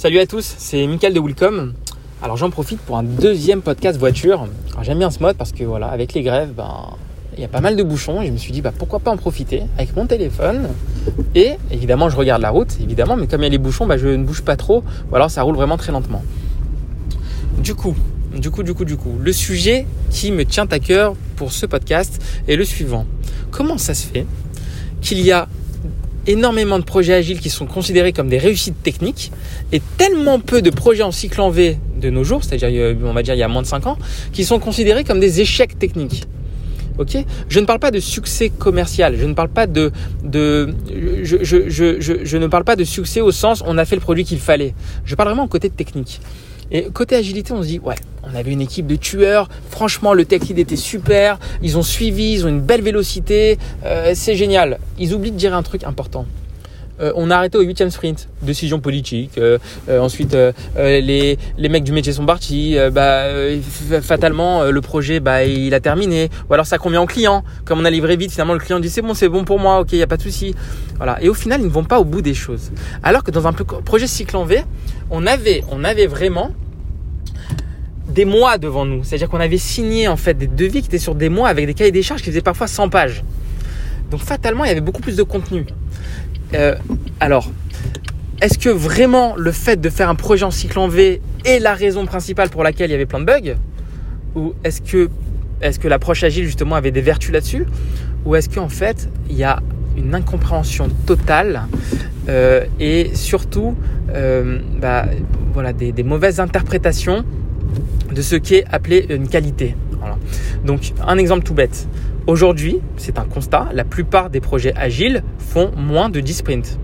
Salut à tous, c'est Michael de Willcom. Alors j'en profite pour un deuxième podcast voiture. J'aime bien ce mode parce que voilà, avec les grèves, ben il y a pas mal de bouchons et je me suis dit bah pourquoi pas en profiter avec mon téléphone et évidemment je regarde la route évidemment mais comme il y a les bouchons bah, je ne bouge pas trop ou alors ça roule vraiment très lentement. Du coup, du coup, du coup, du coup, le sujet qui me tient à cœur pour ce podcast est le suivant. Comment ça se fait qu'il y a énormément de projets agiles qui sont considérés comme des réussites techniques et tellement peu de projets en cycle en V de nos jours, c'est-à-dire on va dire il y a moins de 5 ans, qui sont considérés comme des échecs techniques. Ok? Je ne parle pas de succès commercial, je ne parle pas de, de je, je, je, je, ne parle pas de succès au sens on a fait le produit qu'il fallait. Je parle vraiment au côté technique. Et côté agilité, on se dit, ouais, on avait une équipe de tueurs. Franchement, le tech lead était super. Ils ont suivi, ils ont une belle vélocité. Euh, c'est génial. Ils oublient de dire un truc important. Euh, on a arrêté au huitième sprint. Décision politique. Euh, ensuite, les, les mecs du métier sont partis. bah, fatalement, le projet, bah, il a terminé. Ou alors ça convient au client. Comme on a livré vite, finalement, le client dit c'est bon, c'est bon pour moi. Ok, il y a pas de souci. Voilà. Et au final, ils ne vont pas au bout des choses. Alors que dans un projet cycle en V, on avait, on avait vraiment des mois devant nous. C'est-à-dire qu'on avait signé en fait des devis qui étaient sur des mois avec des cahiers des charges qui faisaient parfois 100 pages. Donc fatalement, il y avait beaucoup plus de contenu. Euh, alors, est-ce que vraiment le fait de faire un projet en cycle en V est la raison principale pour laquelle il y avait plein de bugs Ou est-ce que, l'approche agile justement avait des vertus là-dessus Ou est-ce qu'en fait, il y a une incompréhension totale euh, et surtout euh, bah, voilà, des, des mauvaises interprétations de ce qui est appelé une qualité. Donc un exemple tout bête. Aujourd'hui, c'est un constat, la plupart des projets agiles font moins de 10 sprints.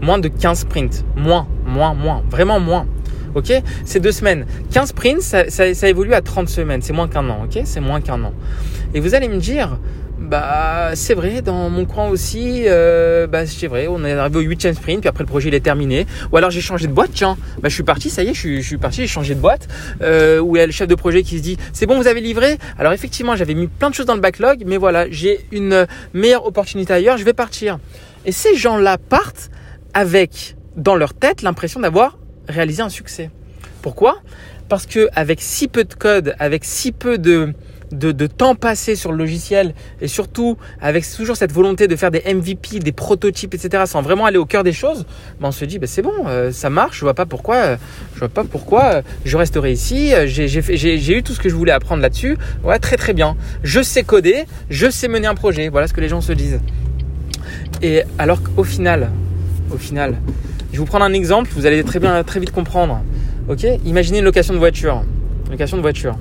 Moins de 15 sprints. Moins, moins, moins. Vraiment moins. Ok? C'est deux semaines. 15 sprints, ça, ça évolue à 30 semaines. C'est moins qu'un an. Ok? C'est moins qu'un an. Et vous allez me dire, bah, c'est vrai, dans mon coin aussi, euh, bah, c'est vrai, on est arrivé au 8 sprint, puis après le projet il est terminé. Ou alors j'ai changé de boîte, tiens, bah, je suis parti, ça y est, je suis, parti, j'ai changé de boîte. Euh, où il y a le chef de projet qui se dit, c'est bon, vous avez livré? Alors effectivement, j'avais mis plein de choses dans le backlog, mais voilà, j'ai une meilleure opportunité ailleurs, je vais partir. Et ces gens-là partent avec, dans leur tête, l'impression d'avoir réalisé un succès. Pourquoi? Parce que avec si peu de code, avec si peu de de, temps passé sur le logiciel et surtout avec toujours cette volonté de faire des MVP, des prototypes, etc. sans vraiment aller au cœur des choses, ben on se dit ben c'est bon, euh, ça marche, je vois pas pourquoi, euh, je vois pas pourquoi euh, je resterai ici. J'ai eu tout ce que je voulais apprendre là-dessus. Ouais, très très bien. Je sais coder, je sais mener un projet. Voilà ce que les gens se disent. Et alors qu'au final, au final, je vais vous prendre un exemple, vous allez très bien, très vite comprendre. Ok, imaginez une location de voiture, location de voiture.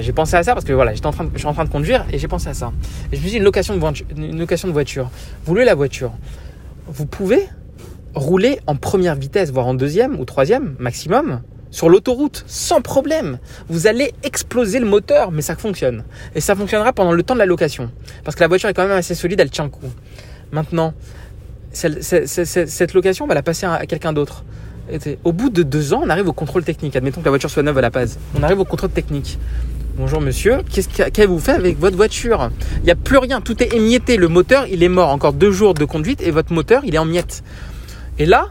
J'ai pensé à ça parce que voilà, j'étais en train je suis en train de conduire et j'ai pensé à ça. Et je me suis dit une location de voiture, une location de voiture. Vous louez la voiture. Vous pouvez rouler en première vitesse, voire en deuxième ou troisième maximum sur l'autoroute sans problème. Vous allez exploser le moteur, mais ça fonctionne. Et ça fonctionnera pendant le temps de la location. Parce que la voiture est quand même assez solide, elle tient le coup. Maintenant, cette location, va la passer à quelqu'un d'autre. Au bout de deux ans, on arrive au contrôle technique. Admettons que la voiture soit neuve à la base. On arrive au contrôle technique. Bonjour monsieur, qu'est-ce qu'avez-vous fait avec votre voiture? Il n'y a plus rien, tout est émietté. Le moteur, il est mort. Encore deux jours de conduite et votre moteur, il est en miettes. Et là,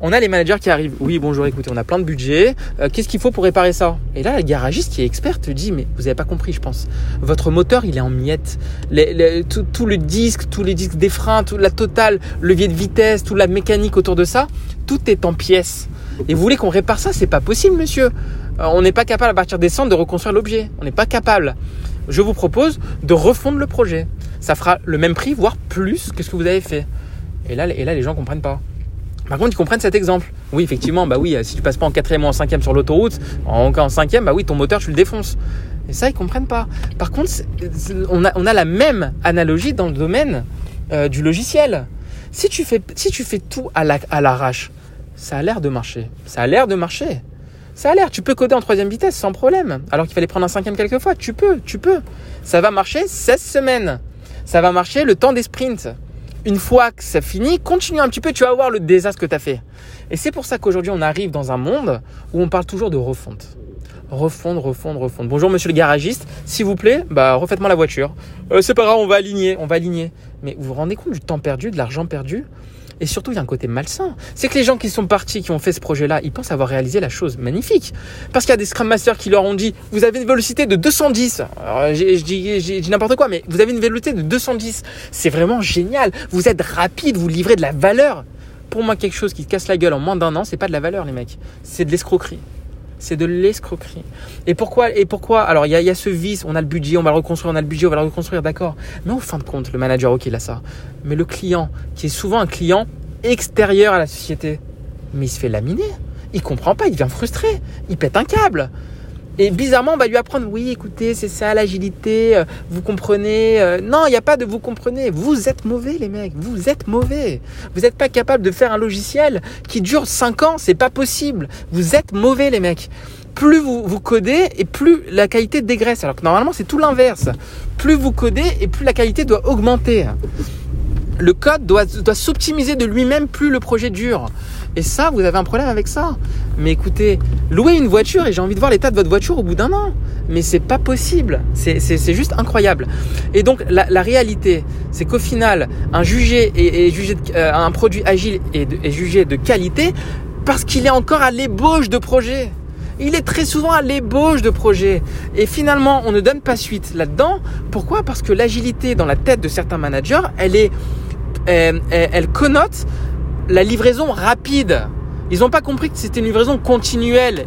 on a les managers qui arrivent. Oui, bonjour, écoutez, on a plein de budget. Euh, qu'est-ce qu'il faut pour réparer ça? Et là, le garagiste qui est expert te dit, mais vous n'avez pas compris, je pense. Votre moteur, il est en miettes. tout, le disque, tous les disques des freins, toute la totale, levier de vitesse, toute la mécanique autour de ça, tout est en pièces. Et vous voulez qu'on répare ça? C'est pas possible, monsieur. Euh, on n'est pas capable à partir des centres de reconstruire l'objet. On n'est pas capable. Je vous propose de refondre le projet. Ça fera le même prix, voire plus que ce que vous avez fait. Et là, et là les gens comprennent pas. Par contre, ils comprennent cet exemple. Oui, effectivement, bah oui, si tu passes pas en quatrième ou en cinquième sur l'autoroute, en, cinquième, bah oui, ton moteur, tu le défonces. Et ça, ils comprennent pas. Par contre, on a, la même analogie dans le domaine euh, du logiciel. Si tu fais, si tu fais tout à l'arrache, ça a l'air de marcher. Ça a l'air de marcher. Ça a l'air. Tu peux coder en troisième vitesse sans problème. Alors qu'il fallait prendre un cinquième quelquefois. Tu peux, tu peux. Ça va marcher 16 semaines. Ça va marcher le temps des sprints une fois que ça finit, continue un petit peu, tu vas voir le désastre que tu as fait. Et c'est pour ça qu'aujourd'hui, on arrive dans un monde où on parle toujours de refonte. Refondre, refondre, refondre. Bonjour monsieur le garagiste, s'il vous plaît, bah refaites-moi la voiture. Euh, c'est pas grave, on va aligner, on va aligner. Mais vous vous rendez compte du temps perdu, de l'argent perdu Et surtout, il y a un côté malsain. C'est que les gens qui sont partis, qui ont fait ce projet-là, ils pensent avoir réalisé la chose magnifique. Parce qu'il y a des Scrum Masters qui leur ont dit, vous avez une vélocité de 210. Alors, je dis n'importe quoi, mais vous avez une vélocité de 210. C'est vraiment génial. Vous êtes rapide, vous livrez de la valeur. Pour moi, quelque chose qui casse la gueule en moins d'un an, c'est pas de la valeur, les mecs. C'est de l'escroquerie c'est de l'escroquerie. Et pourquoi Et pourquoi Alors il y a, ce vice, on a le budget, on va le reconstruire, on a le budget, on va le reconstruire, d'accord. Mais au fin de compte, le manager, ok, il a ça. Mais le client, qui est souvent un client extérieur à la société, mais il se fait laminer. Il comprend pas, il devient frustré, il pète un câble. Et bizarrement, on va lui apprendre, oui, écoutez, c'est ça l'agilité, euh, vous comprenez. Euh, non, il n'y a pas de vous comprenez. Vous êtes mauvais, les mecs, vous êtes mauvais. Vous n'êtes pas capable de faire un logiciel qui dure 5 ans, c'est pas possible. Vous êtes mauvais, les mecs. Plus vous, codez et plus la qualité dégraisse. Alors que normalement, c'est tout l'inverse. Plus vous codez et plus la qualité doit augmenter. Le code doit, doit s'optimiser de lui-même plus le projet dure. Et ça, vous avez un problème avec ça. Mais écoutez, louer une voiture et j'ai envie de voir l'état de votre voiture au bout d'un an. Mais c'est pas possible. C'est juste incroyable. Et donc, la, réalité, c'est qu'au final, un jugé et, jugé euh, produit agile est, jugé de qualité parce qu'il est encore à l'ébauche de projet. Il est très souvent à l'ébauche de projet. Et finalement, on ne donne pas suite là-dedans. Pourquoi? Parce que l'agilité dans la tête de certains managers, elle est, elle, elle connote la livraison rapide. Ils n'ont pas compris que c'était une livraison continuelle.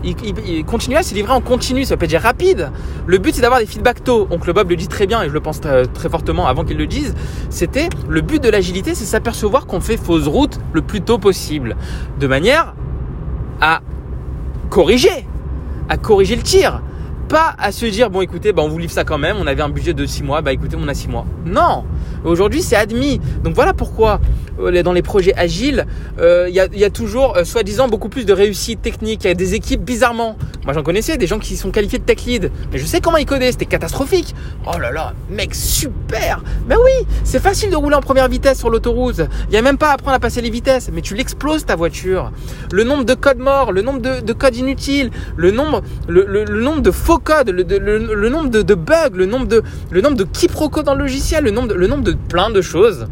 continuelle, c'est livré en continu, ça peut dire rapide. Le but, c'est d'avoir des feedbacks tôt. le Bob le dit très bien, et je le pense très, fortement avant qu'il le dise. C'était le but de l'agilité, c'est s'apercevoir qu'on fait fausse route le plus tôt possible, de manière à corriger, à corriger le tir pas à se dire bon écoutez bah, on vous livre ça quand même on avait un budget de 6 mois bah écoutez on a 6 mois non aujourd'hui c'est admis donc voilà pourquoi euh, dans les projets agiles, euh, il y, a, toujours, euh, soi-disant, beaucoup plus de réussite technique. Il y a des équipes bizarrement. Moi, j'en connaissais des gens qui sont qualifiés de tech lead, mais je sais comment ils codaient. C'était catastrophique. Oh là là, mec, super. Mais oui, c'est facile de rouler en première vitesse sur l'autoroute. Il n'y a même pas à apprendre à passer les vitesses, mais tu l'exploses ta voiture. Le nombre de codes morts, le nombre de, codes inutiles, le nombre, le, nombre de faux codes, le, nombre de, bugs, le nombre de, le nombre de quiproquos dans le logiciel, le nombre le nombre de plein de choses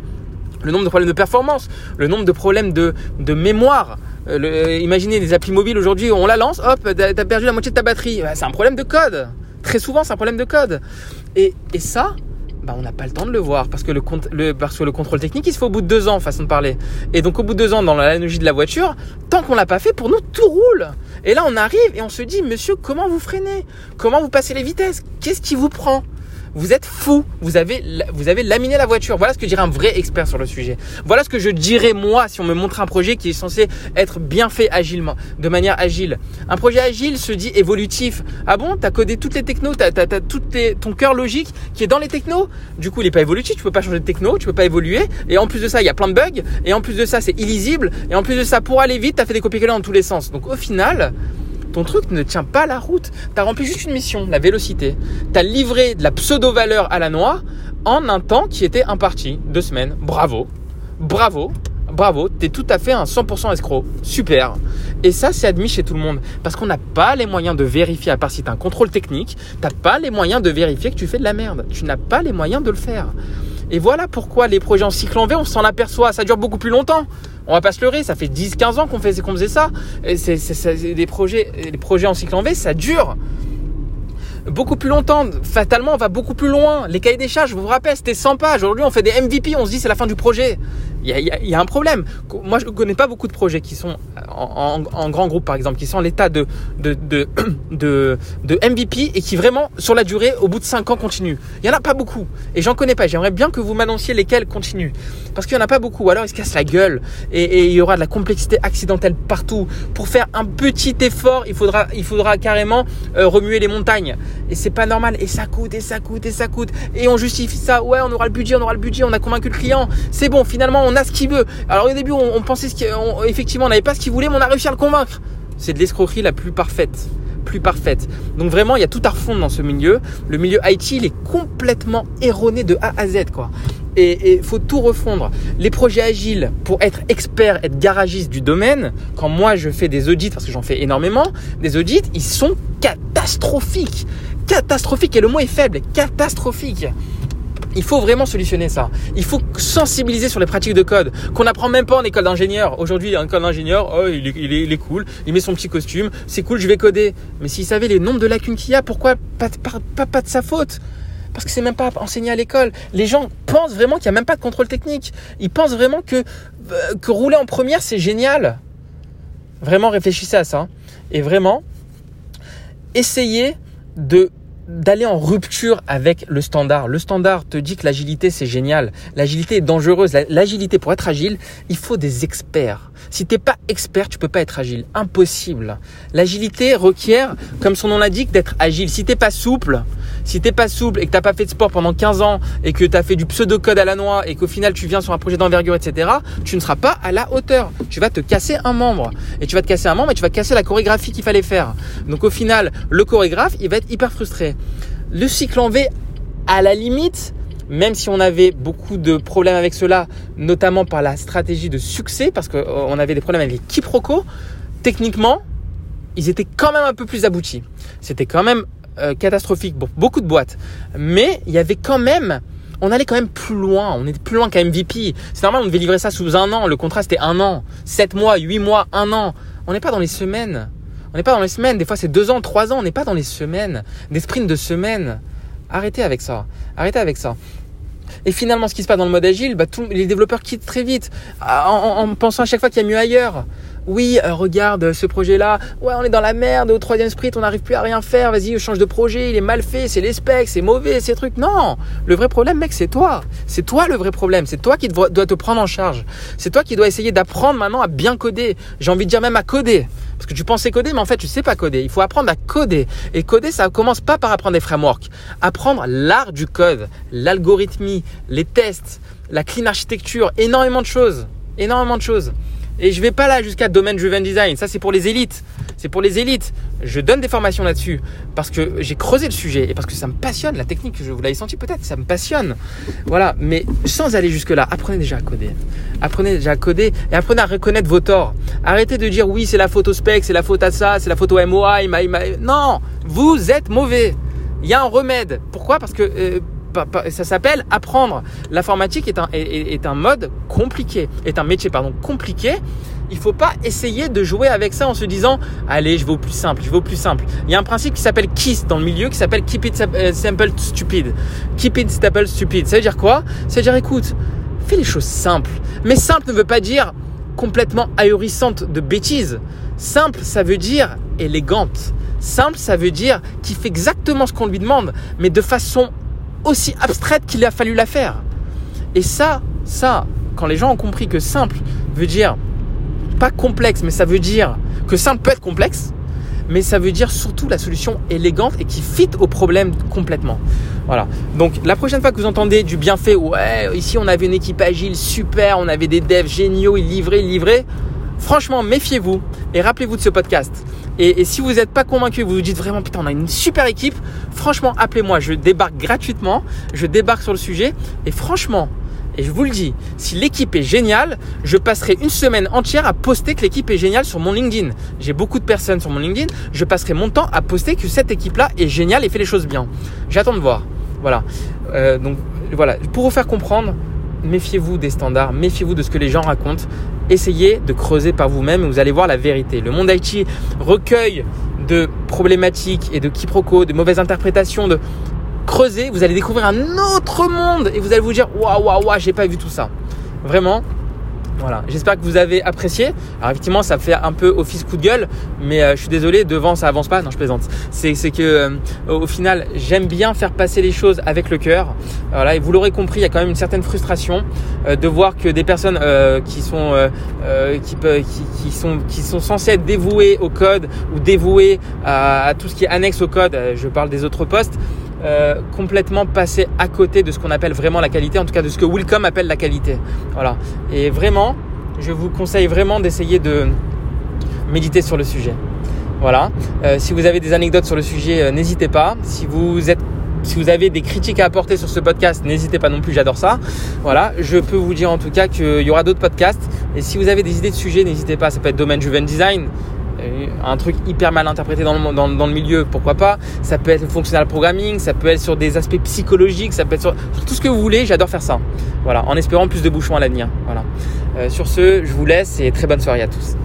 le nombre de problèmes de performance, le nombre de problèmes de, mémoire. Euh, imaginez des applis mobiles aujourd'hui, on la lance, hop, t'as perdu la moitié de ta batterie. C'est un problème de code. Très souvent, c'est un problème de code. Et, et ça, bah, on n'a pas le temps de le voir parce que le, le, parce que le contrôle technique, il se fait au bout de deux ans, façon de parler. Et donc, au bout de deux ans, dans l'analogie de la voiture, tant qu'on l'a pas fait, pour nous, tout roule. Et là, on arrive et on se dit, monsieur, comment vous freinez? Comment vous passez les vitesses? Qu'est-ce qui vous prend? Vous êtes fou. Vous avez, vous avez laminé la voiture. Voilà ce que dirait un vrai expert sur le sujet. Voilà ce que je dirais moi si on me montre un projet qui est censé être bien fait agilement, de manière agile. Un projet agile se dit évolutif. Ah bon, t'as codé toutes les technos, t'as, t'as, ton cœur logique qui est dans les technos? Du coup, il est pas évolutif. Tu peux pas changer de techno, tu peux pas évoluer. Et en plus de ça, il y a plein de bugs. Et en plus de ça, c'est illisible. Et en plus de ça, pour aller vite, t'as fait des copier-coller dans tous les sens. Donc au final, ton truc ne tient pas la route. Tu as rempli juste une mission, la vélocité. Tu as livré de la pseudo-valeur à la noix en un temps qui était imparti, deux semaines. Bravo, bravo, bravo, tu es tout à fait un 100% escroc. Super. Et ça, c'est admis chez tout le monde. Parce qu'on n'a pas les moyens de vérifier, à part si tu as un contrôle technique, tu n'as pas les moyens de vérifier que tu fais de la merde. Tu n'as pas les moyens de le faire. Et voilà pourquoi les projets en cycle en V, on s'en aperçoit, ça dure beaucoup plus longtemps. On va pas se leurrer, ça fait 10-15 ans qu'on faisait, faisait ça. C'est des projets, les projets en cycle V, ça dure beaucoup plus longtemps. Fatalement, on va beaucoup plus loin. Les cahiers des charges, je vous rappelle, c'était 100 pages. Aujourd'hui, on fait des MVP, on se dit c'est la fin du projet. Il y, a, un problème. Moi, je ne connais pas beaucoup de projets qui sont en, grand groupe, par exemple, qui sont en l'état de, de, de, MVP et qui vraiment, sur la durée, au bout de 5 ans, continuent. Il n'y en a pas beaucoup. Et j'en connais pas. J'aimerais bien que vous m'annonciez lesquels continuent. Parce qu'il n'y en a pas beaucoup. Alors, ils se cassent la gueule. Et, il y aura de la complexité accidentelle partout. Pour faire un petit effort, il faudra, il faudra carrément euh, remuer les montagnes. Et c'est pas normal. Et ça coûte, et ça coûte, et ça coûte. Et on justifie ça. Ouais, on aura le budget, on aura le budget, on a convaincu le client. C'est bon, finalement, on a ce qu'il veut. Alors au début, on, pensait ce effectivement, on n'avait pas ce qu'il voulait, mais on a réussi à le convaincre. C'est de l'escroquerie la plus parfaite plus parfaite. Donc vraiment, il y a tout à refondre dans ce milieu. Le milieu IT, il est complètement erroné de A à Z, quoi. Et il faut tout refondre. Les projets agiles, pour être expert, être garagiste du domaine, quand moi je fais des audits, parce que j'en fais énormément, des audits, ils sont catastrophiques. Catastrophiques, et le mot est faible, catastrophique. Il faut vraiment solutionner ça. Il faut sensibiliser sur les pratiques de code qu'on n'apprend même pas en école d'ingénieur. Aujourd'hui, un école d'ingénieur, oh, il, est, il, est, cool, il met son petit costume, c'est cool, je vais coder. Mais s'il savait les nombres de lacunes qu'il y a, pourquoi pas, pas, pas, de sa faute? Parce que c'est même pas enseigné à l'école. Les gens pensent vraiment qu'il n'y a même pas de contrôle technique. Ils pensent vraiment que, euh, que rouler en première, c'est génial. Vraiment, réfléchissez à ça. Et vraiment, essayez de d'aller en rupture avec le standard. Le standard te dit que l'agilité c'est génial. L'agilité est dangereuse. L'agilité pour être agile, il faut des experts. Si t'es pas expert, tu peux pas être agile. Impossible. L'agilité requiert, comme son nom l'indique, d'être agile. Si t'es pas souple, si t'es pas souple et que t'as pas fait de sport pendant 15 ans et que tu as fait du pseudo-code à la noix et qu'au final tu viens sur un projet d'envergure, etc., tu ne seras pas à la hauteur. Tu vas te casser un membre. Et tu vas te casser un membre et tu vas casser la chorégraphie qu'il fallait faire. Donc au final, le chorégraphe, il va être hyper frustré. Le cycle en V, à la limite, même si on avait beaucoup de problèmes avec cela, notamment par la stratégie de succès, parce qu'on euh, avait des problèmes avec les quiproquos, techniquement, ils étaient quand même un peu plus aboutis. C'était quand même euh, catastrophique pour beaucoup de boîtes. Mais il y avait quand même, on allait quand même plus loin. On était plus loin qu'à MVP. C'est normal, on devait livrer ça sous un an. Le contrat, c'était un an, sept mois, huit mois, un an. On n'est pas dans les semaines. On n'est pas dans les semaines. Des fois, c'est deux ans, trois ans. On n'est pas dans les semaines. Des sprints de semaines. Arrêtez avec ça. Arrêtez avec ça. Et finalement, ce qui se passe dans le mode agile, bah, les développeurs quittent très vite en pensant à chaque fois qu'il y a mieux ailleurs oui, euh, regarde ce projet-là, ouais, on est dans la merde, au troisième sprint, on n'arrive plus à rien faire, vas-y, change de projet, il est mal fait, c'est les specs, c'est mauvais, ces trucs. Non, le vrai problème, mec, c'est toi. C'est toi le vrai problème, c'est toi qui dois te prendre en charge. C'est toi qui dois essayer d'apprendre maintenant à bien coder. J'ai envie de dire même à coder. Parce que tu pensais coder, mais en fait, tu sais pas coder. Il faut apprendre à coder. Et coder, ça commence pas par apprendre des frameworks. Apprendre l'art du code, l'algorithmie, les tests, la clean architecture, énormément de choses. Énormément de choses. Et je vais pas là jusqu'à domaine driven design. Ça, c'est pour les élites. C'est pour les élites. Je donne des formations là-dessus parce que j'ai creusé le sujet et parce que ça me passionne. La technique, je vous l'avez senti peut-être, ça me passionne. Voilà. Mais sans aller jusque-là, apprenez déjà à coder. Apprenez déjà à coder et apprenez à reconnaître vos torts. Arrêtez de dire oui, c'est la au spec, c'est la faute à ça, c'est la faute au MOI. Non, vous êtes mauvais. Il y a un remède. Pourquoi? Parce que euh, ça s'appelle apprendre. L'informatique est un, mode compliqué, est un métier pardon compliqué. Il faut pas essayer de jouer avec ça en se disant allez je vais au plus simple, je vais plus simple. Il y a un principe qui s'appelle KISS dans le milieu qui s'appelle Keep it euh, simple stupid. Keep it simple stupid. Ça veut dire quoi? Ça veut dire écoute, fais les choses simples. Mais simple ne veut pas dire complètement ahurissante de bêtises. Simple, ça veut dire élégante. Simple, ça veut dire qu'il fait exactement ce qu'on lui demande, mais de façon aussi abstraite qu'il a fallu la faire. Et ça, ça, quand les gens ont compris que simple veut dire pas complexe, mais ça veut dire que simple peut être complexe, mais ça veut dire surtout la solution élégante et qui fit au problème complètement. Voilà. Donc la prochaine fois que vous entendez du bienfait, ouais, ici on avait une équipe agile super, on avait des devs géniaux, ils livraient, ils livraient. Franchement, méfiez-vous et rappelez-vous de ce podcast. Et, si vous n'êtes pas convaincu, vous vous dites vraiment putain on a une super équipe, franchement appelez-moi, je débarque gratuitement, je débarque sur le sujet et franchement, et je vous le dis, si l'équipe est géniale, je passerai une semaine entière à poster que l'équipe est géniale sur mon LinkedIn. J'ai beaucoup de personnes sur mon LinkedIn, je passerai mon temps à poster que cette équipe-là est géniale et fait les choses bien. J'attends de voir. Voilà. Euh, donc voilà, pour vous faire comprendre, méfiez-vous des standards, méfiez-vous de ce que les gens racontent. Essayez de creuser par vous-même et vous allez voir la vérité. Le monde IT recueille de problématiques et de quiproquos, de mauvaises interprétations, de creuser, vous allez découvrir un autre monde et vous allez vous dire waouh waouh waouh, j'ai pas vu tout ça. Vraiment, voilà, j'espère que vous avez apprécié. Alors effectivement, ça fait un peu office coup de gueule, mais euh, je suis désolé, devant ça avance pas. Non, je plaisante. C'est que euh, au final, j'aime bien faire passer les choses avec le cœur. Voilà, et vous l'aurez compris, il y a quand même une certaine frustration euh, de voir que des personnes qui sont qui, sont qui sont censées être dévouées au code ou dévouées à tout ce qui est annexe au code. Je parle des autres postes euh, complètement passer à côté de ce qu'on appelle vraiment la qualité, en tout cas de ce que Wilcom appelle la qualité. Voilà. Et vraiment, je vous conseille vraiment d'essayer de méditer sur le sujet. Voilà. Euh, si vous avez des anecdotes sur le sujet, euh, n'hésitez pas. Si vous êtes si vous avez des critiques à apporter sur ce podcast, n'hésitez pas non plus, j'adore ça. Voilà, je peux vous dire en tout cas qu'il y aura d'autres podcasts. Et si vous avez des idées de sujets, n'hésitez pas, ça peut être domaine driven design, un truc hyper mal interprété dans le, dans, dans le, milieu, pourquoi pas. Ça peut être le functional programming, ça peut être sur des aspects psychologiques, ça peut être sur, tout ce que vous voulez. J'adore faire ça. Voilà, en espérant plus de bouchons à l'avenir. Voilà. Euh, sur ce, je vous laisse et très bonne soirée à tous.